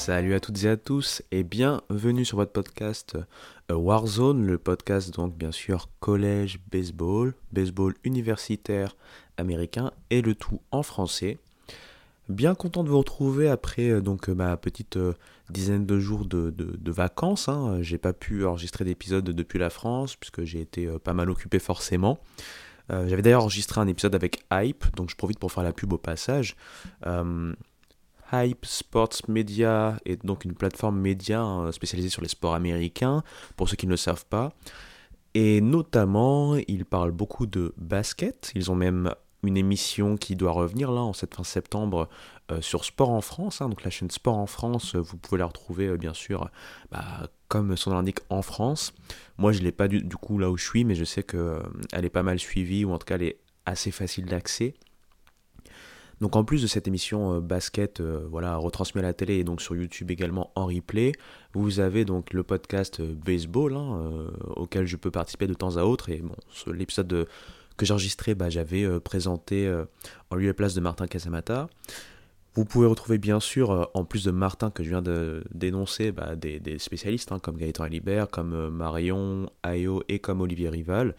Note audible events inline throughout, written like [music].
Salut à toutes et à tous et bienvenue sur votre podcast euh, Warzone, le podcast donc bien sûr collège baseball, baseball universitaire américain et le tout en français. Bien content de vous retrouver après euh, donc ma petite euh, dizaine de jours de, vacances. Hein. J'ai pas pu enregistrer d'épisode depuis la France puisque j'ai été pas mal occupé forcément. J'avais d'ailleurs enregistré un épisode avec Hype, donc je profite pour faire la pub au passage. Hype Sports Media est donc une plateforme média hein, spécialisée sur les sports américains, pour ceux qui ne le savent pas. Et notamment, ils parlent beaucoup de basket. Ils ont même une émission qui doit revenir là en cette fin septembre euh, sur Sport en France. Hein. donc la chaîne Sport en France, vous pouvez la retrouver euh, bien sûr, bah, comme son nom l'indique, en France. Moi, je ne l'ai pas du, coup là où je suis, mais je sais qu'elle euh, est pas mal suivie, ou en tout cas, elle est assez facile d'accès. Donc en plus de cette émission euh, basket, euh, voilà, retransmise à la télé et donc sur YouTube également en replay, vous avez donc le podcast euh, baseball hein, auquel je peux participer de temps à autre. Et bon, l'épisode que j'ai enregistré, bah, j'avais présenté en lieu et place de Martin Casamata. Vous pouvez retrouver bien sûr, en plus de Martin que je viens de dénoncer, bah, des, spécialistes hein, comme Gaëtan Alibert, comme Marion, Ayo et comme Olivier Rival.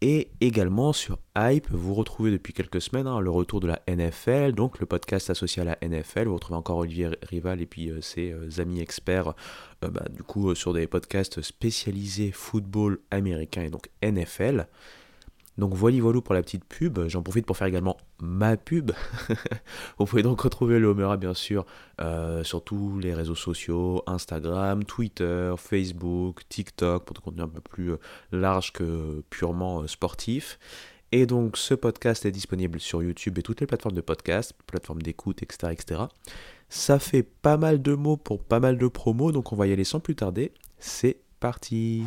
Et également sur Hype, vous retrouvez depuis quelques semaines hein, le retour de la NFL, donc le podcast associé à la NFL. Vous retrouvez encore Olivier Rival et puis euh, ses euh, amis experts, euh, bah, du coup, sur des podcasts spécialisés football américain et donc NFL. Donc voilà, voilà pour la petite pub. J'en profite pour faire également ma pub. [laughs] Vous pouvez donc retrouver le Homera bien sûr euh, sur tous les réseaux sociaux, Instagram, Twitter, Facebook, TikTok, pour des contenus un peu plus euh, large que purement euh, sportif. Et donc ce podcast est disponible sur YouTube et toutes les plateformes de podcast, plateformes d'écoute, etc., etc. Ça fait pas mal de mots pour pas mal de promos, donc on va y aller sans plus tarder. C'est parti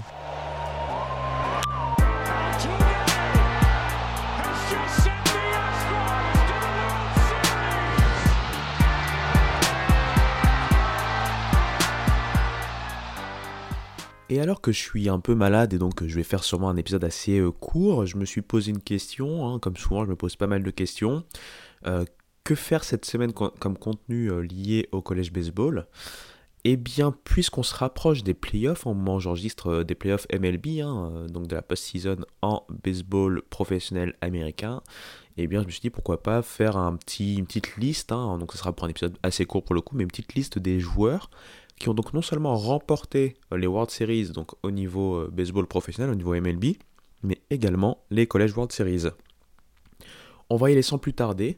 Et alors que je suis un peu malade et donc je vais faire sûrement un épisode assez euh, court, je me suis posé une question, hein, comme souvent je me pose pas mal de questions. Euh, que faire cette semaine comme contenu euh, lié au collège baseball? Eh bien, puisqu'on se rapproche des playoffs, en moment j'enregistre des playoffs MLB, hein, donc de la post-season en baseball professionnel américain, eh bien je me suis dit pourquoi pas faire un petit, une petite liste, hein, donc ce sera pour un épisode assez court pour le coup, mais une petite liste des joueurs qui ont donc non seulement remporté euh, les World Series donc au niveau euh, baseball professionnel, au niveau MLB, mais également les College World Series. On va y aller sans plus tarder.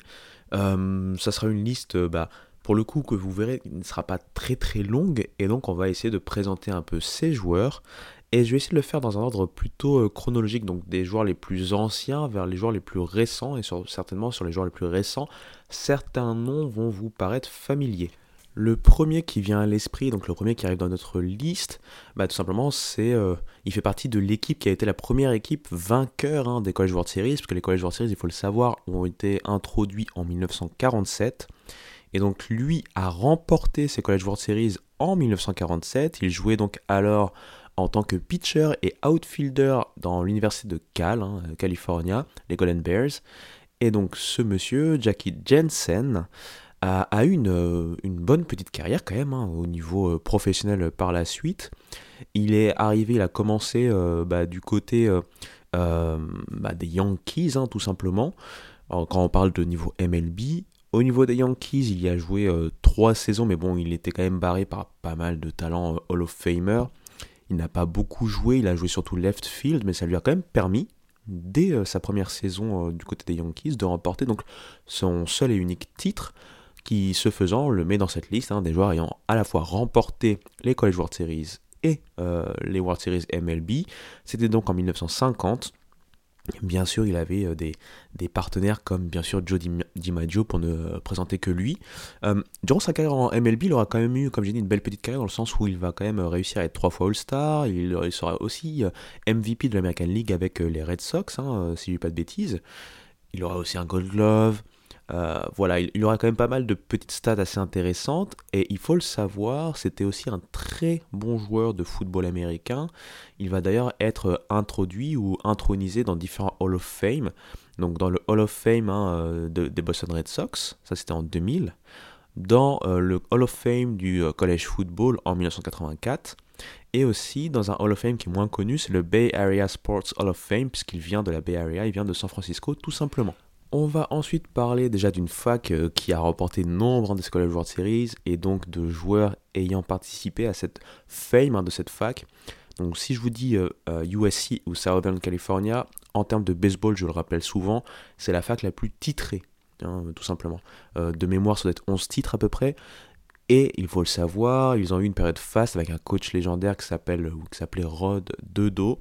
Euh, ça sera une liste, bah, pour le coup, que vous verrez, qui ne sera pas très très longue, et donc on va essayer de présenter un peu ces joueurs. Et je vais essayer de le faire dans un ordre plutôt chronologique, donc des joueurs les plus anciens vers les joueurs les plus récents, et certainement sur les joueurs les plus récents, certains noms vont vous paraître familiers. Le premier qui vient à l'esprit, donc le premier qui arrive dans notre liste, bah, tout simplement, c'est, euh, il fait partie de l'équipe qui a été la première équipe vainqueur hein, des College World Series, parce que les College World Series, il faut le savoir, ont été introduits en 1947. Et donc lui a remporté ces College World Series en 1947. Il jouait donc alors en tant que pitcher et outfielder dans l'université de Cal, hein, California, les Golden Bears. Et donc ce monsieur, Jackie Jensen, a, eu euh, une, bonne petite carrière quand même hein, au niveau euh, professionnel par la suite. Il est arrivé, il a commencé euh, bah, du côté bah, des Yankees hein, tout simplement. quand on parle de niveau MLB, au niveau des Yankees, il y a joué trois saisons, mais bon, il était quand même barré par pas mal de talents Hall of Famer. Il n'a pas beaucoup joué, il a joué surtout left field, mais ça lui a quand même permis, dès sa première saison du côté des Yankees, de remporter donc son seul et unique titre qui, ce faisant, le met dans cette liste hein, des joueurs ayant à la fois remporté les College World Series et euh, les World Series MLB. C'était donc en 1950. Bien sûr, il avait euh, des, des, partenaires comme bien sûr Joe DiMaggio pour ne présenter que lui. Euh, durant sa carrière en MLB, il aura quand même eu, comme j'ai dit, une belle petite carrière dans le sens où il va quand même réussir à être trois fois All-Star. Il, sera aussi MVP de l'American League avec les Red Sox, hein, si je dis pas de bêtises. Il aura aussi un Gold Glove. Euh, voilà, il, y aura quand même pas mal de petites stats assez intéressantes. Et il faut le savoir, c'était aussi un très bon joueur de football américain. Il va d'ailleurs être introduit ou intronisé dans différents Hall of Fame. Donc dans le Hall of Fame hein, euh, des Boston Red Sox, ça c'était en 2000. dans le Hall of Fame du college football en 1984 et aussi dans un Hall of Fame qui est moins connu, c'est le Bay Area Sports Hall of Fame, puisqu'il vient de la Bay Area, il vient de San Francisco tout simplement. On va ensuite parler déjà d'une fac euh, qui a remporté nombre des College World Series et donc de joueurs ayant participé à cette fame hein, de cette fac. Donc si je vous dis USC euh, euh, ou Southern California, en termes de baseball, je le rappelle souvent, c'est la fac la plus titrée, hein, tout simplement. de mémoire, ça doit être 11 titres à peu près. Et il faut le savoir, ils ont eu une période faste avec un coach légendaire qui qui s'appelait Rod Dedo.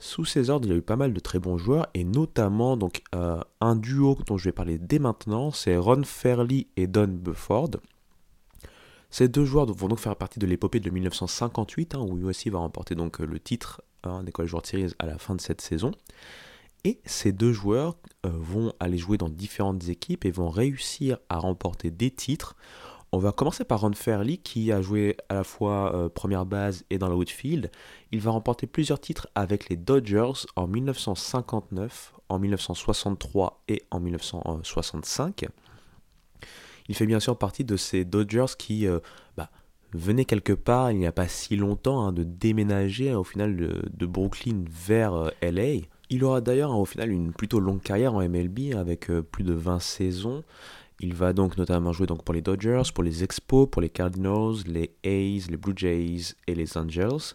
Sous ses ordres, il y a eu pas mal de très bons joueurs et notamment donc euh, un duo dont je vais parler dès maintenant, c'est Ron Fairley et Don Bufford. Ces deux joueurs vont donc faire partie de l'épopée de 1958 hein, où USC va remporter donc le titre hein, des College World Series à la fin de cette saison. Et ces deux joueurs euh, vont aller jouer dans différentes équipes et vont réussir à remporter des titres on va commencer par Ron Fairley qui a joué à la fois euh, première base et dans la outfield. Il va remporter plusieurs titres avec les Dodgers en 1959, en 1963 et en 1965. Il fait bien sûr partie de ces Dodgers qui euh, bah, venaient quelque part il n'y a pas si longtemps hein, de déménager au final de, Brooklyn vers euh, LA. Il aura d'ailleurs au final une plutôt longue carrière en MLB avec plus de 20 saisons. Il va donc notamment jouer donc pour les Dodgers, pour les Expos, pour les Cardinals, les A's, les Blue Jays et les Angels.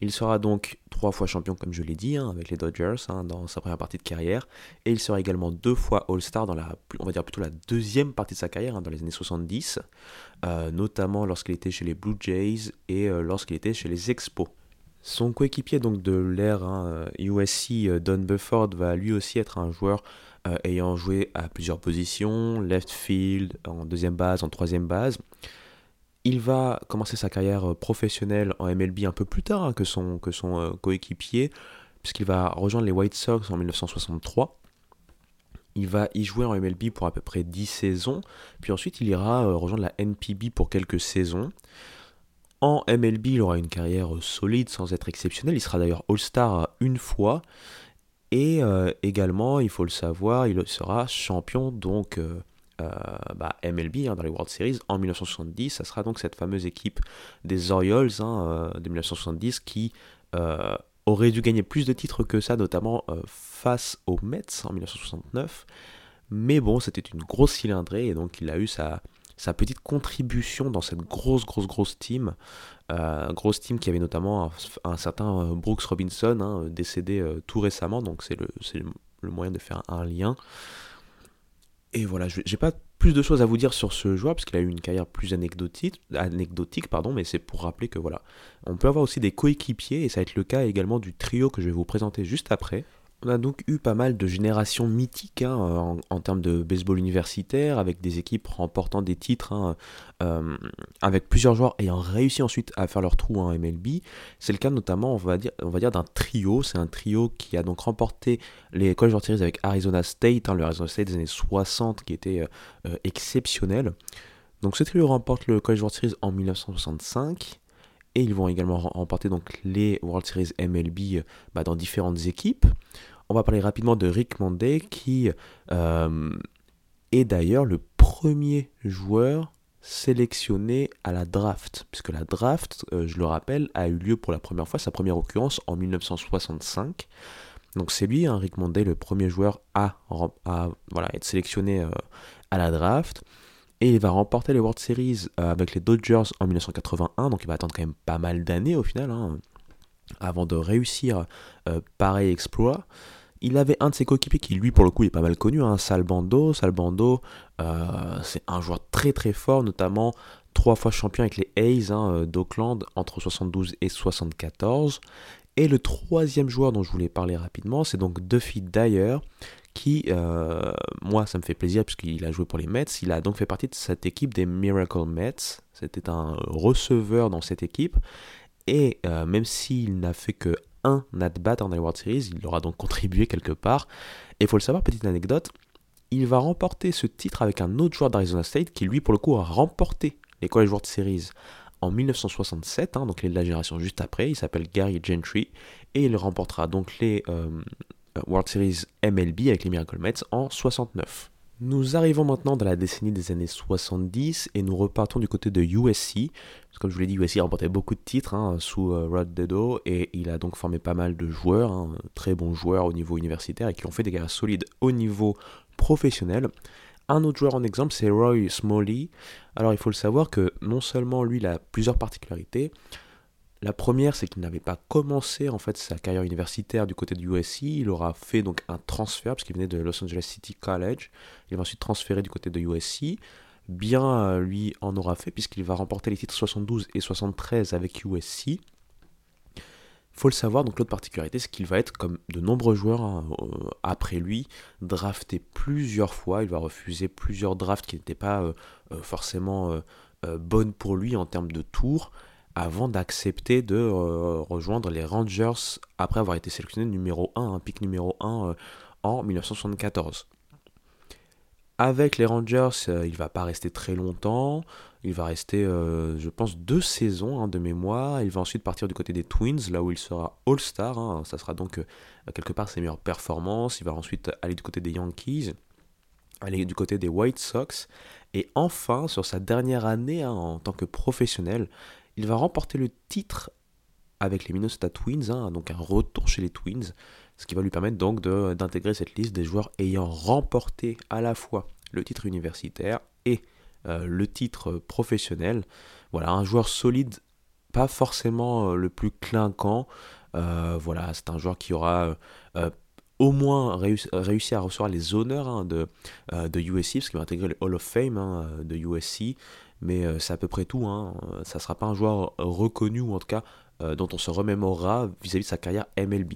Il sera donc trois fois champion, comme je l'ai dit, hein, avec les Dodgers hein, dans sa première partie de carrière. Et il sera également deux fois All-Star dans la, on va dire plutôt la deuxième partie de sa carrière, hein, dans les années 70, euh, notamment lorsqu'il était chez les Blue Jays et euh, lorsqu'il était chez les Expos. Son coéquipier donc de l'ère USC, euh, Don Bufford, va lui aussi être un joueur euh, ayant joué à plusieurs positions, left field, en deuxième base, en troisième base. Il va commencer sa carrière euh, professionnelle en MLB un peu plus tard hein, que son, que son euh, coéquipier, puisqu'il va rejoindre les White Sox en 1963. Il va y jouer en MLB pour à peu près 10 saisons, puis ensuite il ira rejoindre la NPB pour quelques saisons. En MLB, il aura une carrière solide sans être exceptionnel. Il sera d'ailleurs All-Star une fois. Et euh, également, il faut le savoir, il sera champion donc euh, euh, bah, MLB hein, dans les World Series en 1970. Ça sera donc cette fameuse équipe des Orioles hein, de 1970 qui aurait dû gagner plus de titres que ça, notamment face aux Mets en 1969. Mais bon, c'était une grosse cylindrée et donc il a eu sa, sa petite contribution dans cette grosse, grosse, grosse team. Euh, grosse team qui avait notamment un, certain euh, Brooks Robinson, hein, décédé euh, tout récemment, donc c'est le, le, moyen de faire un lien. Et voilà, j'ai pas plus de choses à vous dire sur ce joueur, parce qu'il a eu une carrière plus anecdotique, anecdotique pardon, mais c'est pour rappeler que voilà, on peut avoir aussi des coéquipiers, et ça va être le cas également du trio que je vais vous présenter juste après. On a donc eu pas mal de générations mythiques hein, en, termes de baseball universitaire, avec des équipes remportant des titres, hein, euh, avec plusieurs joueurs ayant réussi ensuite à faire leur trou en MLB. C'est le cas notamment, on va dire, d'un trio. C'est un trio qui a donc remporté les College World Series avec Arizona State, hein, le Arizona State des années 60 qui était euh, euh, exceptionnel. Donc ce trio remporte le College World Series en 1965 et ils vont également remporter les World Series MLB bah, dans différentes équipes on va parler rapidement de Rick Monday qui euh, est d'ailleurs le premier joueur sélectionné à la draft, puisque la draft, euh, je le rappelle, a eu lieu pour la première fois, sa première occurrence en 1965. Donc c'est lui, hein, Rick Monday, le premier joueur à, voilà, être sélectionné euh, à la draft. Et il va remporter les World Series avec les Dodgers en 1981, donc il va attendre quand même pas mal d'années au final, hein, avant de réussir pareil exploit. Il avait un de ses coéquipiers qui, lui, pour le coup, est pas mal connu, hein, Salbando. Salbando, euh, c'est un joueur très très fort, notamment trois fois champion avec les A's hein, euh, d'Oakland entre 72 et 74. Et le troisième joueur dont je voulais parler rapidement, c'est donc Duffy Dyer, qui, euh, moi, ça me fait plaisir puisqu'il a joué pour les Mets. Il a donc fait partie de cette équipe des Miracle Mets. C'était un receveur dans cette équipe. Et même s'il n'a fait que un at-bat les World Series, il aura donc contribué quelque part. Et il faut le savoir, petite anecdote, il va remporter ce titre avec un autre joueur d'Arizona State qui lui pour le coup a remporté les College World Series en 1967, hein, donc il est de la génération juste après, il s'appelle Gary Gentry, et il remportera donc les euh, World Series MLB avec les Miracle Mets en 69. Nous arrivons maintenant dans la décennie des années 70 et nous repartons du côté de USC. Comme je vous l'ai dit, USC a remporté beaucoup de titres hein, sous euh, Rod Dedo et il a donc formé pas mal de joueurs, hein, très bons joueurs au niveau universitaire et qui ont fait des carrières solides au niveau professionnel. Un autre joueur en exemple, c'est Roy Smalley. Alors il faut le savoir que non seulement lui, il a plusieurs particularités, la première, c'est qu'il n'avait pas commencé en fait sa carrière universitaire du côté du USC. Il aura fait donc un transfert parce qu'il venait de Los Angeles City College. Il va ensuite transféré du côté de USC. Bien euh, lui en aura fait puisqu'il va remporter les titres 72 et 73 avec USC. Il faut le savoir, donc l'autre particularité, c'est qu'il va être, comme de nombreux joueurs hein, euh, après lui, drafté plusieurs fois. Il va refuser plusieurs drafts qui n'étaient pas euh, forcément bonnes pour lui en termes de tours avant d'accepter de euh, rejoindre les Rangers après avoir été sélectionné numéro 1, un pic numéro 1 euh, en 1974. Avec les Rangers, euh, il va pas rester très longtemps. Il va rester, je pense, deux saisons hein, de mémoire. Il va ensuite partir du côté des Twins, là où il sera All-Star. Hein. Ça sera donc quelque part ses meilleures performances. Il va ensuite aller du côté des Yankees, aller du côté des White Sox. Et enfin, sur sa dernière année hein, en tant que professionnel, il va remporter le titre avec les Minnesota Twins, hein, donc un retour chez les Twins, ce qui va lui permettre donc d'intégrer cette liste des joueurs ayant remporté à la fois le titre universitaire et euh, le titre professionnel. Voilà, un joueur solide, pas forcément euh, le plus clinquant. Euh, voilà, c'est un joueur qui aura au moins réussi, à recevoir les honneurs hein, de, de USC, parce qu'il va intégrer le Hall of Fame hein, de USC mais euh, c'est à peu près tout. Hein. Ça ne sera pas un joueur reconnu, ou en tout cas euh, dont on se remémorera vis-à-vis de sa carrière MLB.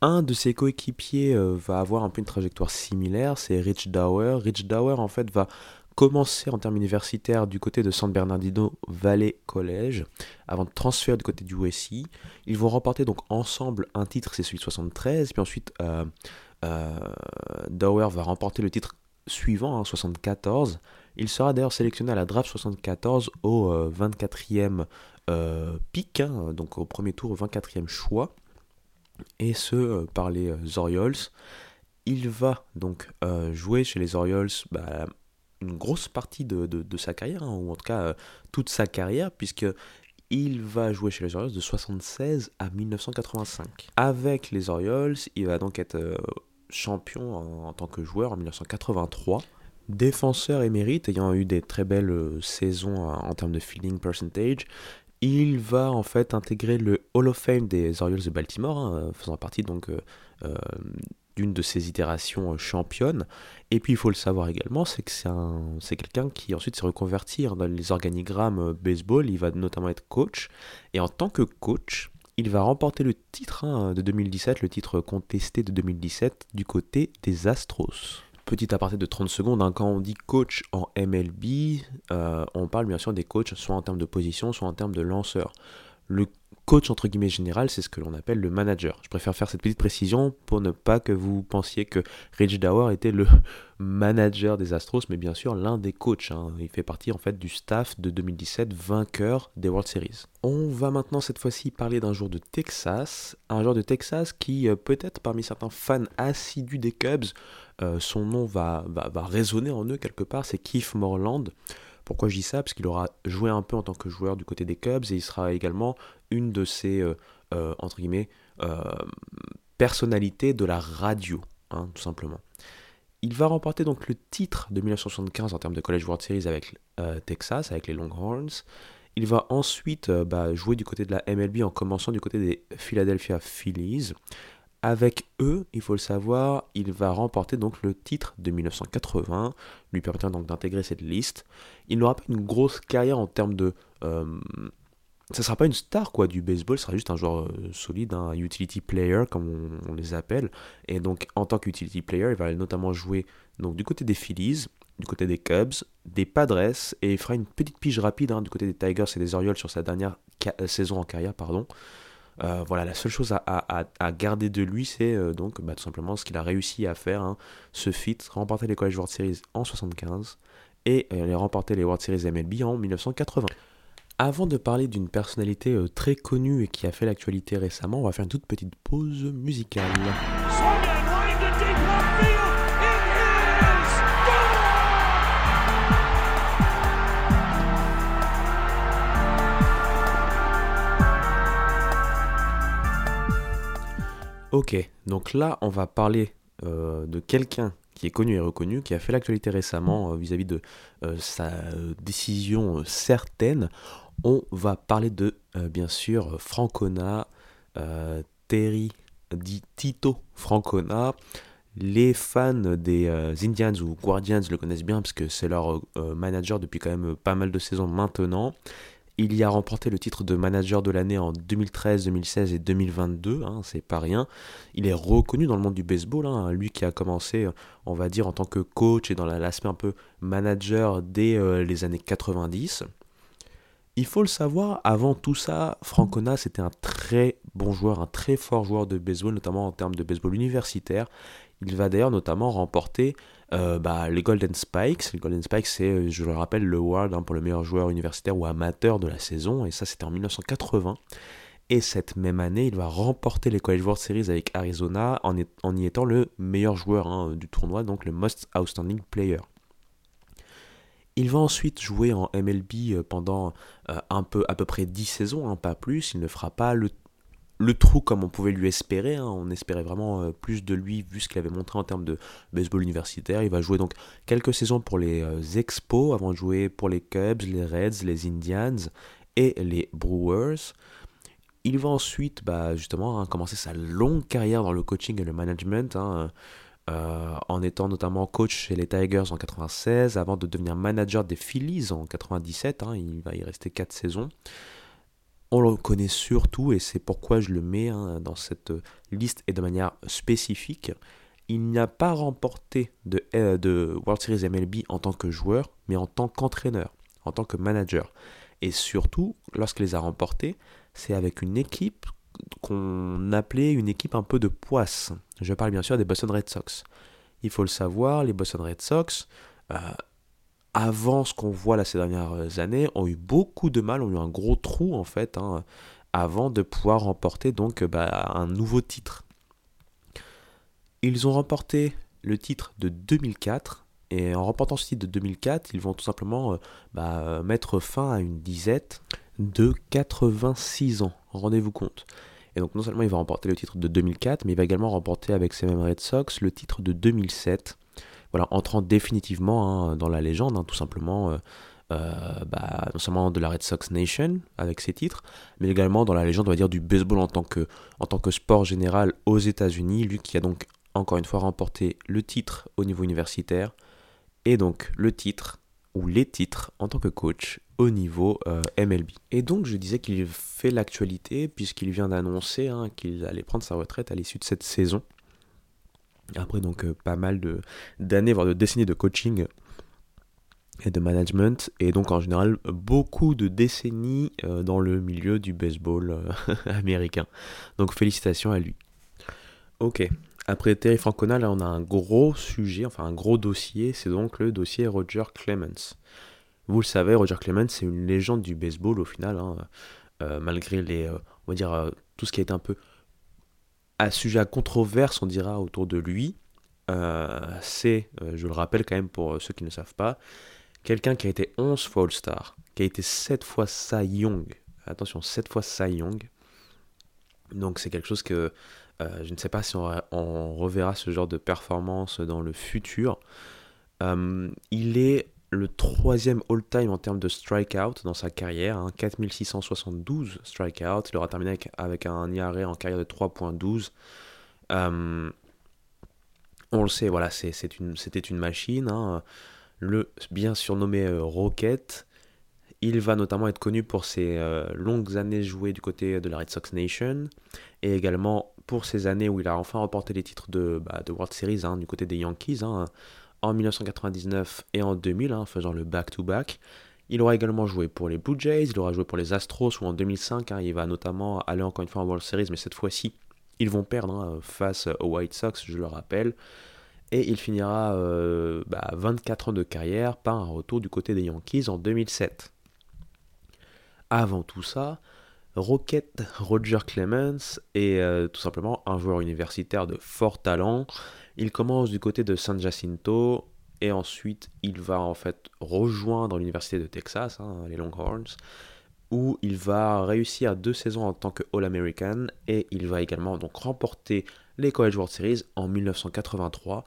Un de ses coéquipiers euh, va avoir un peu une trajectoire similaire, c'est Rich Dower. Rich Dower en fait va commencer en termes universitaires du côté de San Bernardino Valley College, avant de transférer du côté du USC. Ils vont remporter donc ensemble un titre, c'est celui de 73, puis ensuite Dower va remporter le titre suivant, en hein, 74. Il sera d'ailleurs sélectionné à la draft 74 au 24e euh, euh, pic, hein, donc au premier tour, au 24e choix, et ce euh, par les Orioles. Il va donc jouer chez les Orioles bah, une grosse partie de, sa carrière, hein, ou en tout cas toute sa carrière, puisque il va jouer chez les Orioles de 76 à 1985. Avec les Orioles, il va donc être champion en, tant que joueur en 1983. Défenseur émérite, ayant eu des très belles euh, saisons en termes de feeling percentage, il va en fait intégrer le Hall of Fame des Orioles de Baltimore, hein, faisant partie donc euh, euh, d'une de ses itérations championnes. Et puis il faut le savoir également, c'est que c'est quelqu'un qui ensuite s'est reconverti dans les organigrammes baseball, il va notamment être coach. Et en tant que coach, il va remporter le titre hein, de 2017, le titre contesté de 2017 du côté des Astros. Petit aparté de 30 secondes, hein, quand on dit coach en MLB, euh, on parle bien sûr des coachs soit en termes de position, soit en termes de lanceur. Coach entre guillemets général, c'est ce que l'on appelle le manager. Je préfère faire cette petite précision pour ne pas que vous pensiez que Rich Dower était le [laughs] manager des Astros, mais bien sûr l'un des coachs. Hein. Il fait partie en fait du staff de 2017 vainqueur des World Series. On va maintenant cette fois-ci parler d'un jour de Texas, un joueur de Texas qui euh, peut-être parmi certains fans assidus des Cubs, euh, son nom va, va, va résonner en eux quelque part, c'est Keith Morland. Pourquoi je dis ça? Parce qu'il aura joué un peu en tant que joueur du côté des Cubs et il sera également une de ces, euh, euh, entre guillemets, euh, personnalités de la radio, hein, tout simplement. Il va remporter donc le titre de 1975 en termes de College World Series avec Texas, avec les Longhorns. Il va ensuite bah, jouer du côté de la MLB en commençant du côté des Philadelphia Phillies. Avec eux, il faut le savoir, il va remporter donc le titre de 1980, lui permettant donc d'intégrer cette liste. Il n'aura pas une grosse carrière en termes de... Euh, ça sera pas une star quoi du baseball, ce sera juste un joueur euh, solide, un utility player comme on, les appelle. Et donc en tant qu'utility player, il va notamment jouer donc du côté des Phillies, du côté des Cubs, des Padres et il fera une petite pige rapide hein, du côté des Tigers et des Orioles sur sa dernière euh, saison en carrière, pardon. Euh, voilà, la seule chose à, garder de lui, c'est euh, donc bah, tout simplement ce qu'il a réussi à faire, hein, ce fit, remporter les College World Series en 75 et euh, remporter les World Series MLB en 1980. Avant de parler d'une personnalité très connue et qui a fait l'actualité récemment, on va faire une toute petite pause musicale. Ok, donc là on va parler euh, de quelqu'un qui est connu et reconnu, qui a fait l'actualité récemment euh, vis-à-vis de euh, sa décision certaine. On va parler de, bien sûr, Francona, Terry dit Tito Francona. Les fans des Indians ou Guardians le connaissent bien parce que c'est leur manager depuis quand même pas mal de saisons maintenant. Il y a remporté le titre de manager de l'année en 2013, 2016 et 2022, hein, c'est pas rien. Il est reconnu dans le monde du baseball, hein, lui qui a commencé, on va dire, en tant que coach et dans l'aspect un peu manager dès euh, les années 90. Il faut le savoir, avant tout ça, Francona c'était un très bon joueur, un très fort joueur de baseball, notamment en termes de baseball universitaire. Il va d'ailleurs notamment remporter euh, bah, les Golden Spikes. Les Golden Spikes, c'est, euh, je le rappelle, le award hein, pour le meilleur joueur universitaire ou amateur de la saison. Et ça, c'était en 1980. Et cette même année, il va remporter les College World Series avec Arizona en, y étant le meilleur joueur hein, du tournoi, donc le Most Outstanding Player. Il va ensuite jouer en MLB euh, pendant un peu, à peu près 10 saisons, hein, pas plus. Il ne fera pas le, le trou comme on pouvait lui espérer. Hein. On espérait vraiment euh, plus de lui vu ce qu'il avait montré en termes de baseball universitaire. Il va jouer donc quelques saisons pour les euh, Expos avant de jouer pour les Cubs, les Reds, les Indians et les Brewers. Il va ensuite bah, justement hein, commencer sa longue carrière dans le coaching et le management. Hein, euh, en étant notamment coach chez les Tigers en 96, avant de devenir manager des Phillies en 97. il va y rester 4 saisons on le connaît surtout, et c'est pourquoi je le mets hein, dans cette liste et de manière spécifique. Il n'a pas remporté de, euh, World Series MLB en tant que joueur, mais en tant qu'entraîneur, en tant que manager. Et surtout, lorsqu'il les a remportés, c'est avec une équipe qu'on appelait une équipe un peu de poisse. Je parle bien sûr des Boston Red Sox. Il faut le savoir, les Boston Red Sox, euh, avant ce qu'on voit là ces dernières années, ont eu beaucoup de mal, ont eu un gros trou en fait, hein, avant de pouvoir remporter donc bah, un nouveau titre. Ils ont remporté le titre de 2004, et en remportant ce titre de 2004, ils vont tout simplement euh, bah, mettre fin à une disette de 86 ans. Rendez-vous compte. Et donc non seulement il va remporter le titre de 2004, mais il va également remporter avec ces mêmes Red Sox le titre de 2007 voilà, entrant définitivement hein, dans la légende, hein, tout simplement, euh, euh, bah, non seulement de la Red Sox Nation avec ses titres, mais également dans la légende, du baseball en tant que, en tant que sport général aux États-Unis, lui qui a donc encore une fois remporté le titre au niveau universitaire et donc le titre ou les titres en tant que coach au niveau euh, MLB. Et donc je disais qu'il fait l'actualité puisqu'il vient d'annoncer hein, qu'il allait prendre sa retraite à l'issue de cette saison. Après donc euh, pas mal de d'années, voire de décennies de coaching et de management, et donc en général beaucoup de décennies euh, dans le milieu du baseball euh, [laughs] américain. Donc félicitations à lui. Ok, après Terry Francona, là on a un gros sujet, enfin un gros dossier, c'est donc le dossier Roger Clemens. Vous le savez, Roger Clemens c'est une légende du baseball au final, hein, malgré les, on va dire, tout ce qui a été un peu à sujet à controverse, on dira, autour de lui. Euh, c'est, euh, je le rappelle quand même pour ceux qui ne savent pas, quelqu'un qui a été 11 fois All-Star, qui a été 7 fois Cy Young. Attention, 7 fois Cy Young. Donc c'est quelque chose que euh, je ne sais pas si on, reverra ce genre de performance dans le futur. il est le troisième all-time en termes de strikeout dans sa carrière, hein, 4672 strikeouts. Il aura terminé avec, un IRA en carrière de 3.12. Euh, on le sait, voilà, c'était une, machine. Hein. le bien surnommé euh, Rocket. Il va notamment être connu pour ses euh, longues années jouées du côté de la Red Sox Nation et également pour ses années où il a enfin remporté les titres de, bah, de World Series hein, du côté des Yankees en 1999 et en 2000, hein, faisant le back-to-back. Il aura également joué pour les Blue Jays, il aura joué pour les Astros, ou en 2005, hein, il va notamment aller encore une fois en World Series, mais cette fois-ci, ils vont perdre hein, face aux White Sox, je le rappelle. Et il finira 24 euh, bah, ans de carrière par un retour du côté des Yankees en 2007. Avant tout ça, Rocket Roger Clemens est euh, tout simplement un joueur universitaire de fort talent il commence du côté de San Jacinto et ensuite il va en fait rejoindre l'université de Texas, hein, les Longhorns. où il va réussir deux saisons en tant que All-American et il va également donc remporter les College World Series en 1983.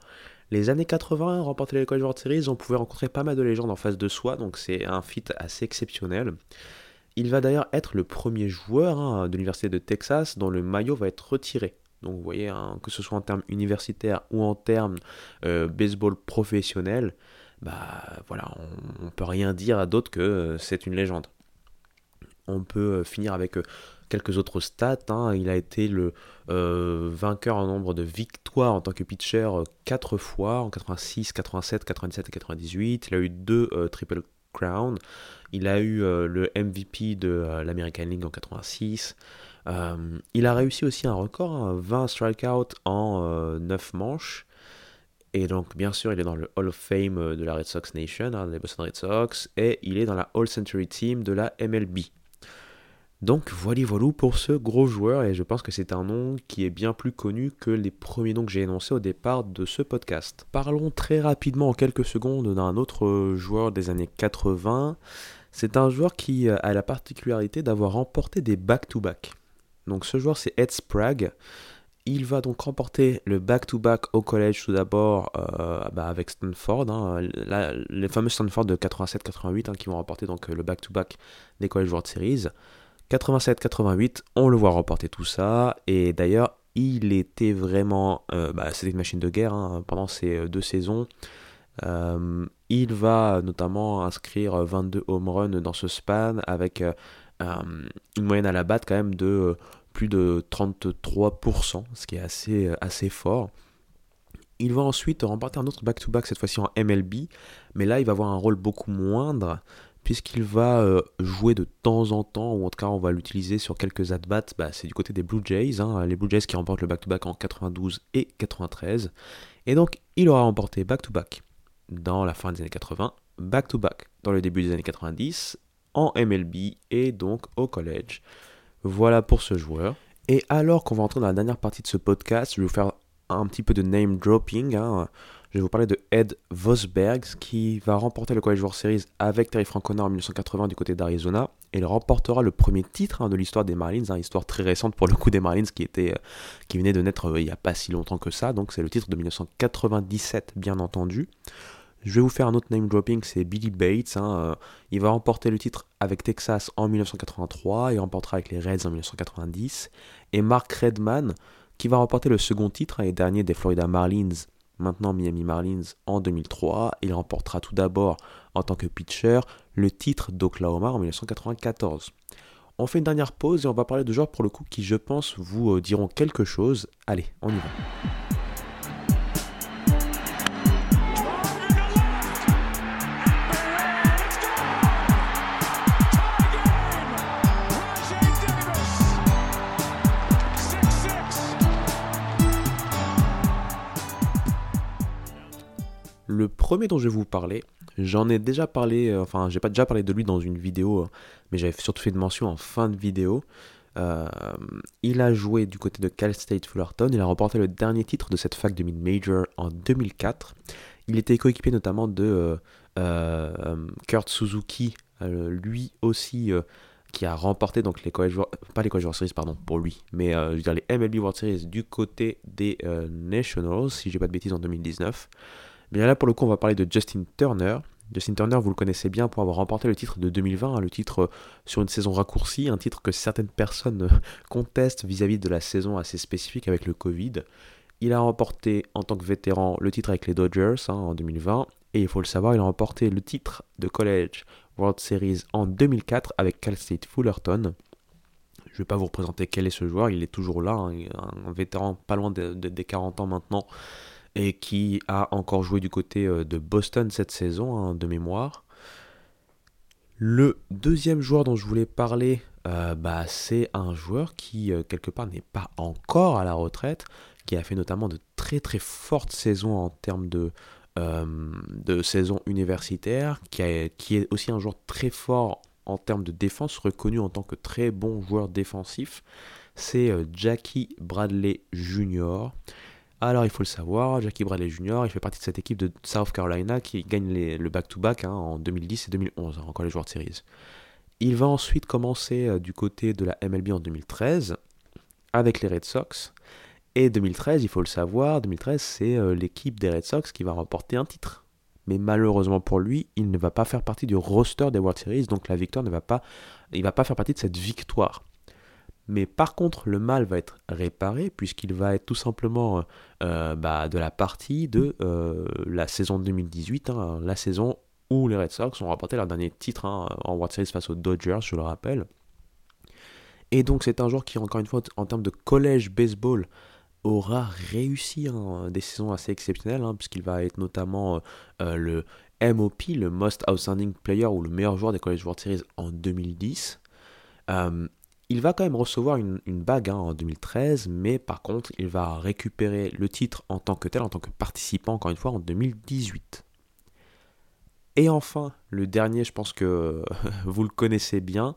Les années 80, remporter les College World Series, on pouvait rencontrer pas mal de légendes en face de soi, donc c'est un feat assez exceptionnel. Il va d'ailleurs être le premier joueur hein, de l'université de Texas dont le maillot va être retiré. Donc vous voyez, hein, que ce soit en termes universitaires ou en termes euh, baseball professionnel, bah voilà, on, ne peut rien dire d'autre que euh, c'est une légende. On peut euh, finir avec quelques autres stats. Hein. Il a été le vainqueur en nombre de victoires en tant que pitcher 4 fois, en 86, 87, 97 et 98. Il a eu deux triple crown. Il a eu le MVP de l'American League en 86. Euh, il a réussi aussi un record, 20 hein, strikeouts en 9 euh, manches. Et donc, bien sûr, il est dans le Hall of Fame euh, de la Red Sox Nation, hein, des Boston Red Sox, et il est dans la All Century Team de la MLB. Donc, voilà, voilà pour ce gros joueur, et je pense que c'est un nom qui est bien plus connu que les premiers noms que j'ai énoncés au départ de ce podcast. Parlons très rapidement en quelques secondes d'un autre joueur des années 80. C'est un joueur qui a la particularité d'avoir remporté des back-to-back. Donc ce joueur c'est Ed Sprague. Il va donc remporter le back-to-back au collège tout d'abord euh, bah, avec Stanford, hein. les fameux Stanford de 87-88 hein, qui vont remporter donc le back-to-back des College World Series. 87-88, on le voit remporter tout ça et d'ailleurs il était vraiment, euh, bah, c'était une machine de guerre hein, pendant ces euh, deux saisons. il va notamment inscrire 22 home runs dans ce span avec euh, une moyenne à la batte quand même de euh, plus de 33%, ce qui est assez, euh, assez fort. Il va ensuite remporter un autre back-to-back, cette fois-ci en MLB, mais là il va avoir un rôle beaucoup moindre, puisqu'il va jouer de temps en temps, ou en tout cas on va l'utiliser sur quelques at-bats, bah, c'est du côté des Blue Jays, hein, les Blue Jays qui remportent le back-to-back en 92 et 93, et donc il aura remporté back-to-back dans la fin des années 80, back-to-back dans le début des années 90, en MLB et donc au college. Voilà pour ce joueur. Et alors qu'on va entrer dans la dernière partie de ce podcast, je vais vous faire un petit peu de name dropping. Hein. Je vais vous parler de Ed Vosberg qui va remporter le College World Series avec Terry Francona en 1980 du côté d'Arizona. Il remportera le premier titre hein, de l'histoire des Marlins, hein, histoire très récente pour le coup des Marlins qui, était, euh, qui venait de naître euh, il n'y a pas si longtemps que ça. Donc c'est le titre de 1997 bien entendu. Je vais vous faire un autre name dropping, c'est Billy Bates. Hein, euh, il va remporter le titre avec Texas en 1983, il remportera avec les Reds en 1990. Et Mark Redman, qui va remporter le second titre et dernier des Florida Marlins, maintenant Miami Marlins, en 2003. Il remportera tout d'abord en tant que pitcher le titre d'Oklahoma en 1994. On fait une dernière pause et on va parler de joueurs pour le coup qui, je pense, vous euh, diront quelque chose. Allez, on y va. Le premier dont je vais vous parler, j'en ai déjà parlé, euh, enfin j'ai pas déjà parlé de lui dans une vidéo, mais j'avais surtout fait une mention en fin de vidéo. Euh, il a joué du côté de Cal State Fullerton, il a remporté le dernier titre de cette fac de mid-major en 2004. Il était coéquipé notamment de euh, Kurt Suzuki, lui aussi qui a remporté donc les college pas les college World Series pardon pour lui, mais les MLB World Series du côté des Nationals si j'ai pas de bêtises en 2019. Bien là, pour le coup, on va parler de Justin Turner. Justin Turner, vous le connaissez bien pour avoir remporté le titre de 2020, hein, le titre sur une saison raccourcie, un titre que certaines personnes contestent vis-à-vis de la saison assez spécifique avec le Covid. Il a remporté en tant que vétéran le titre avec les Dodgers hein, en 2020, et il faut le savoir, il a remporté le titre de College World Series en 2004 avec Cal State Fullerton. Je ne vais pas vous représenter quel est ce joueur, il est toujours là, hein, un vétéran pas loin des 40 ans maintenant, et qui a encore joué du côté euh, de Boston cette saison, hein, de mémoire. Le deuxième joueur dont je voulais parler, euh, bah, c'est un joueur qui, euh, quelque part, n'est pas encore à la retraite, qui a fait notamment de très très fortes saisons en termes de, de saison universitaire, qui, qui est aussi un joueur très fort en termes de défense, reconnu en tant que très bon joueur défensif. C'est Jackie Bradley Jr. Alors il faut le savoir, Jackie Bradley Jr., il fait partie de cette équipe de South Carolina qui gagne le back-to-back hein, en 2010 et 2011 hein, encore les joueurs de series. Il va ensuite commencer du côté de la MLB en 2013 avec les Red Sox. Et 2013, il faut le savoir, 2013, c'est l'équipe des Red Sox qui va remporter un titre. Mais malheureusement pour lui, il ne va pas faire partie du roster des World Series, donc la victoire ne va pas, il va pas faire partie de cette victoire. Mais par contre, le mal va être réparé puisqu'il va être tout simplement euh, euh, bah, de la partie de euh, la saison 2018, hein, la saison où les Red Sox ont remporté leur dernier titre hein, en World Series face aux Dodgers, je le rappelle. Et donc c'est un joueur qui, encore une fois, en termes de collège baseball, aura réussi hein, des saisons assez exceptionnelles, puisqu'il va être notamment le MOP, le Most Outstanding Player ou le meilleur joueur des College World Series en 2010. Il va quand même recevoir une, bague hein, en 2013, mais par contre, il va récupérer le titre en tant que tel, en tant que participant, encore une fois, en 2018. Et enfin, le dernier, je pense que [laughs] vous le connaissez bien.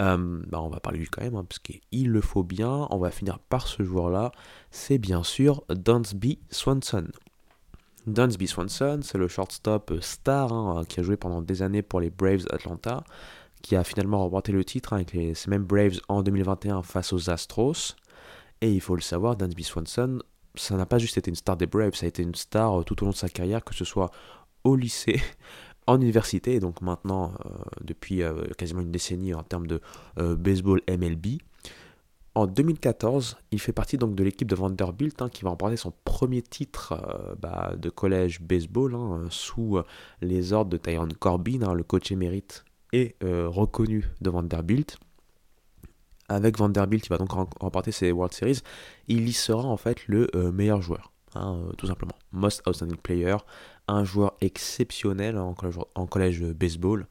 Euh, bah, on va parler lui quand même, hein, parce qu'il le faut bien. On va finir par ce joueur-là. C'est bien sûr Dunsby Swanson. Dunsby Swanson, c'est le shortstop star hein, qui a joué pendant des années pour les Braves Atlanta qui a finalement remporté le titre avec les, mêmes Braves en 2021 face aux Astros. Et il faut le savoir, Dansby Swanson, ça n'a pas juste été une star des Braves, ça a été une star euh, tout au long de sa carrière, que ce soit au lycée, [laughs] en université, et donc maintenant euh, depuis euh, quasiment une décennie en termes de baseball MLB. En 2014, il fait partie donc de l'équipe de Vanderbilt hein, qui va remporter son premier titre bah, de collège baseball hein, sous les ordres de Tyrone Corbin, hein, le coach émérite est euh, reconnu de Vanderbilt. Avec Vanderbilt, il va donc remporter ses World Series. Il y sera en fait le euh, meilleur joueur, hein, euh, tout simplement. Most Outstanding Player, un joueur exceptionnel en collège, baseball.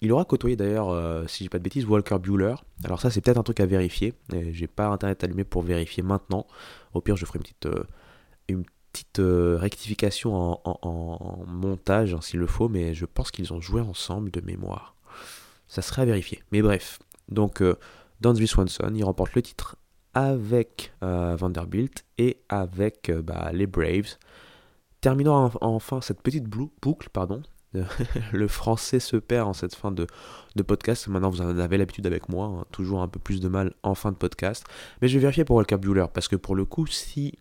Il aura côtoyé d'ailleurs, si je dis pas de bêtises, Walker Bueller. Alors ça, c'est peut-être un truc à vérifier. J'ai pas internet allumé pour vérifier maintenant. Au pire, je ferai une petite, une petite rectification en, en montage, hein, s'il le faut, mais je pense qu'ils ont joué ensemble de mémoire. Ça serait à vérifier. Mais bref. Donc, euh, Dansby Swanson, il remporte le titre avec euh, Vanderbilt et avec euh, bah, les Braves. Terminant enfin cette petite boucle, pardon. [laughs] le français se perd en cette fin de, podcast. Maintenant, vous en avez l'habitude avec moi. Hein. toujours un peu plus de mal en fin de podcast. Mais je vais vérifier pour Walker Bueller. Parce que pour le coup, si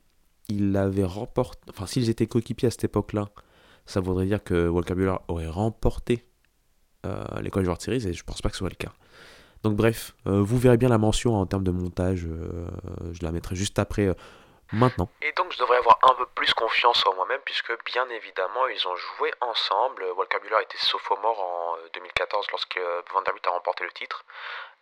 il remporté. Enfin, s'ils étaient coéquipiers à cette époque-là, ça voudrait dire que Walker Bueller aurait remporté euh, les College World Series et je pense pas que ce soit le cas. Donc bref, euh, vous verrez bien la mention en termes de montage, euh, je la mettrai juste après maintenant. Et donc je devrais avoir un peu plus confiance en moi-même puisque bien évidemment ils ont joué ensemble. Walker Buehler était sophomore en 2014 lorsque Vanderbilt a remporté le titre.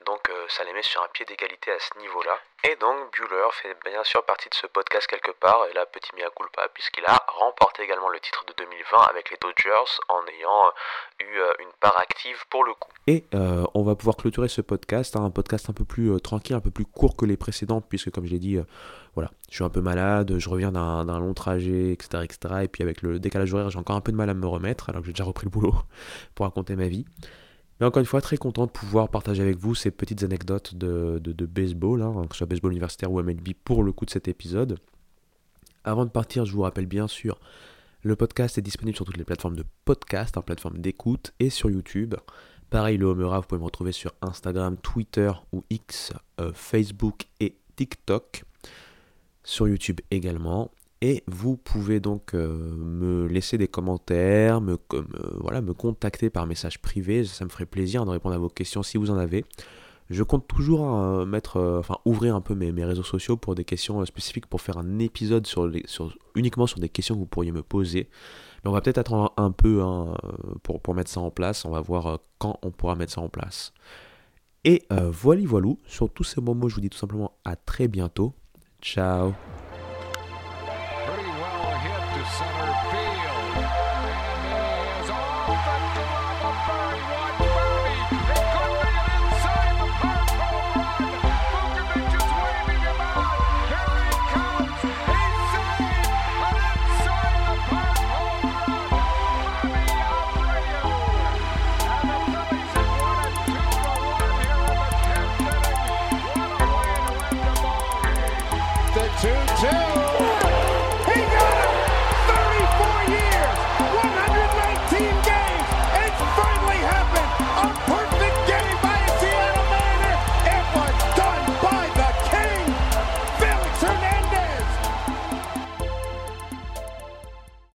Donc euh, ça les met sur un pied d'égalité à ce niveau-là. Et donc Bueller fait bien sûr partie de ce podcast quelque part, et là petit mea culpa, puisqu'il a remporté également le titre de 2020 avec les Dodgers en ayant euh, eu euh, une part active pour le coup. Et on va pouvoir clôturer ce podcast, hein, un podcast un peu plus tranquille, un peu plus court que les précédents, puisque comme je l'ai dit, voilà, je suis un peu malade, je reviens d'un long trajet, etc., etc. Et puis avec le décalage horaire, j'ai encore un peu de mal à me remettre, alors que j'ai déjà repris le boulot [laughs] pour raconter ma vie. Mais encore une fois, très content de pouvoir partager avec vous ces petites anecdotes de, baseball, hein, que ce soit baseball universitaire ou MLB pour le coup de cet épisode. Avant de partir, je vous rappelle bien sûr, le podcast est disponible sur toutes les plateformes de podcast, en plateforme d'écoute et sur YouTube. Pareil, le Homera, vous pouvez me retrouver sur Instagram, Twitter ou X, euh, Facebook et TikTok. Sur YouTube également. Et vous pouvez donc euh, me laisser des commentaires, me, contacter par message privé. Ça me ferait plaisir de répondre à vos questions si vous en avez. Je compte toujours euh, enfin, ouvrir un peu mes, réseaux sociaux pour des questions euh, spécifiques, pour faire un épisode uniquement sur des questions que vous pourriez me poser. Mais on va peut-être attendre un, peu hein, pour, mettre ça en place. On va voir quand on pourra mettre ça en place. Et voilà, voilou. Sur tous ces moments, je vous dis tout simplement à très bientôt. Ciao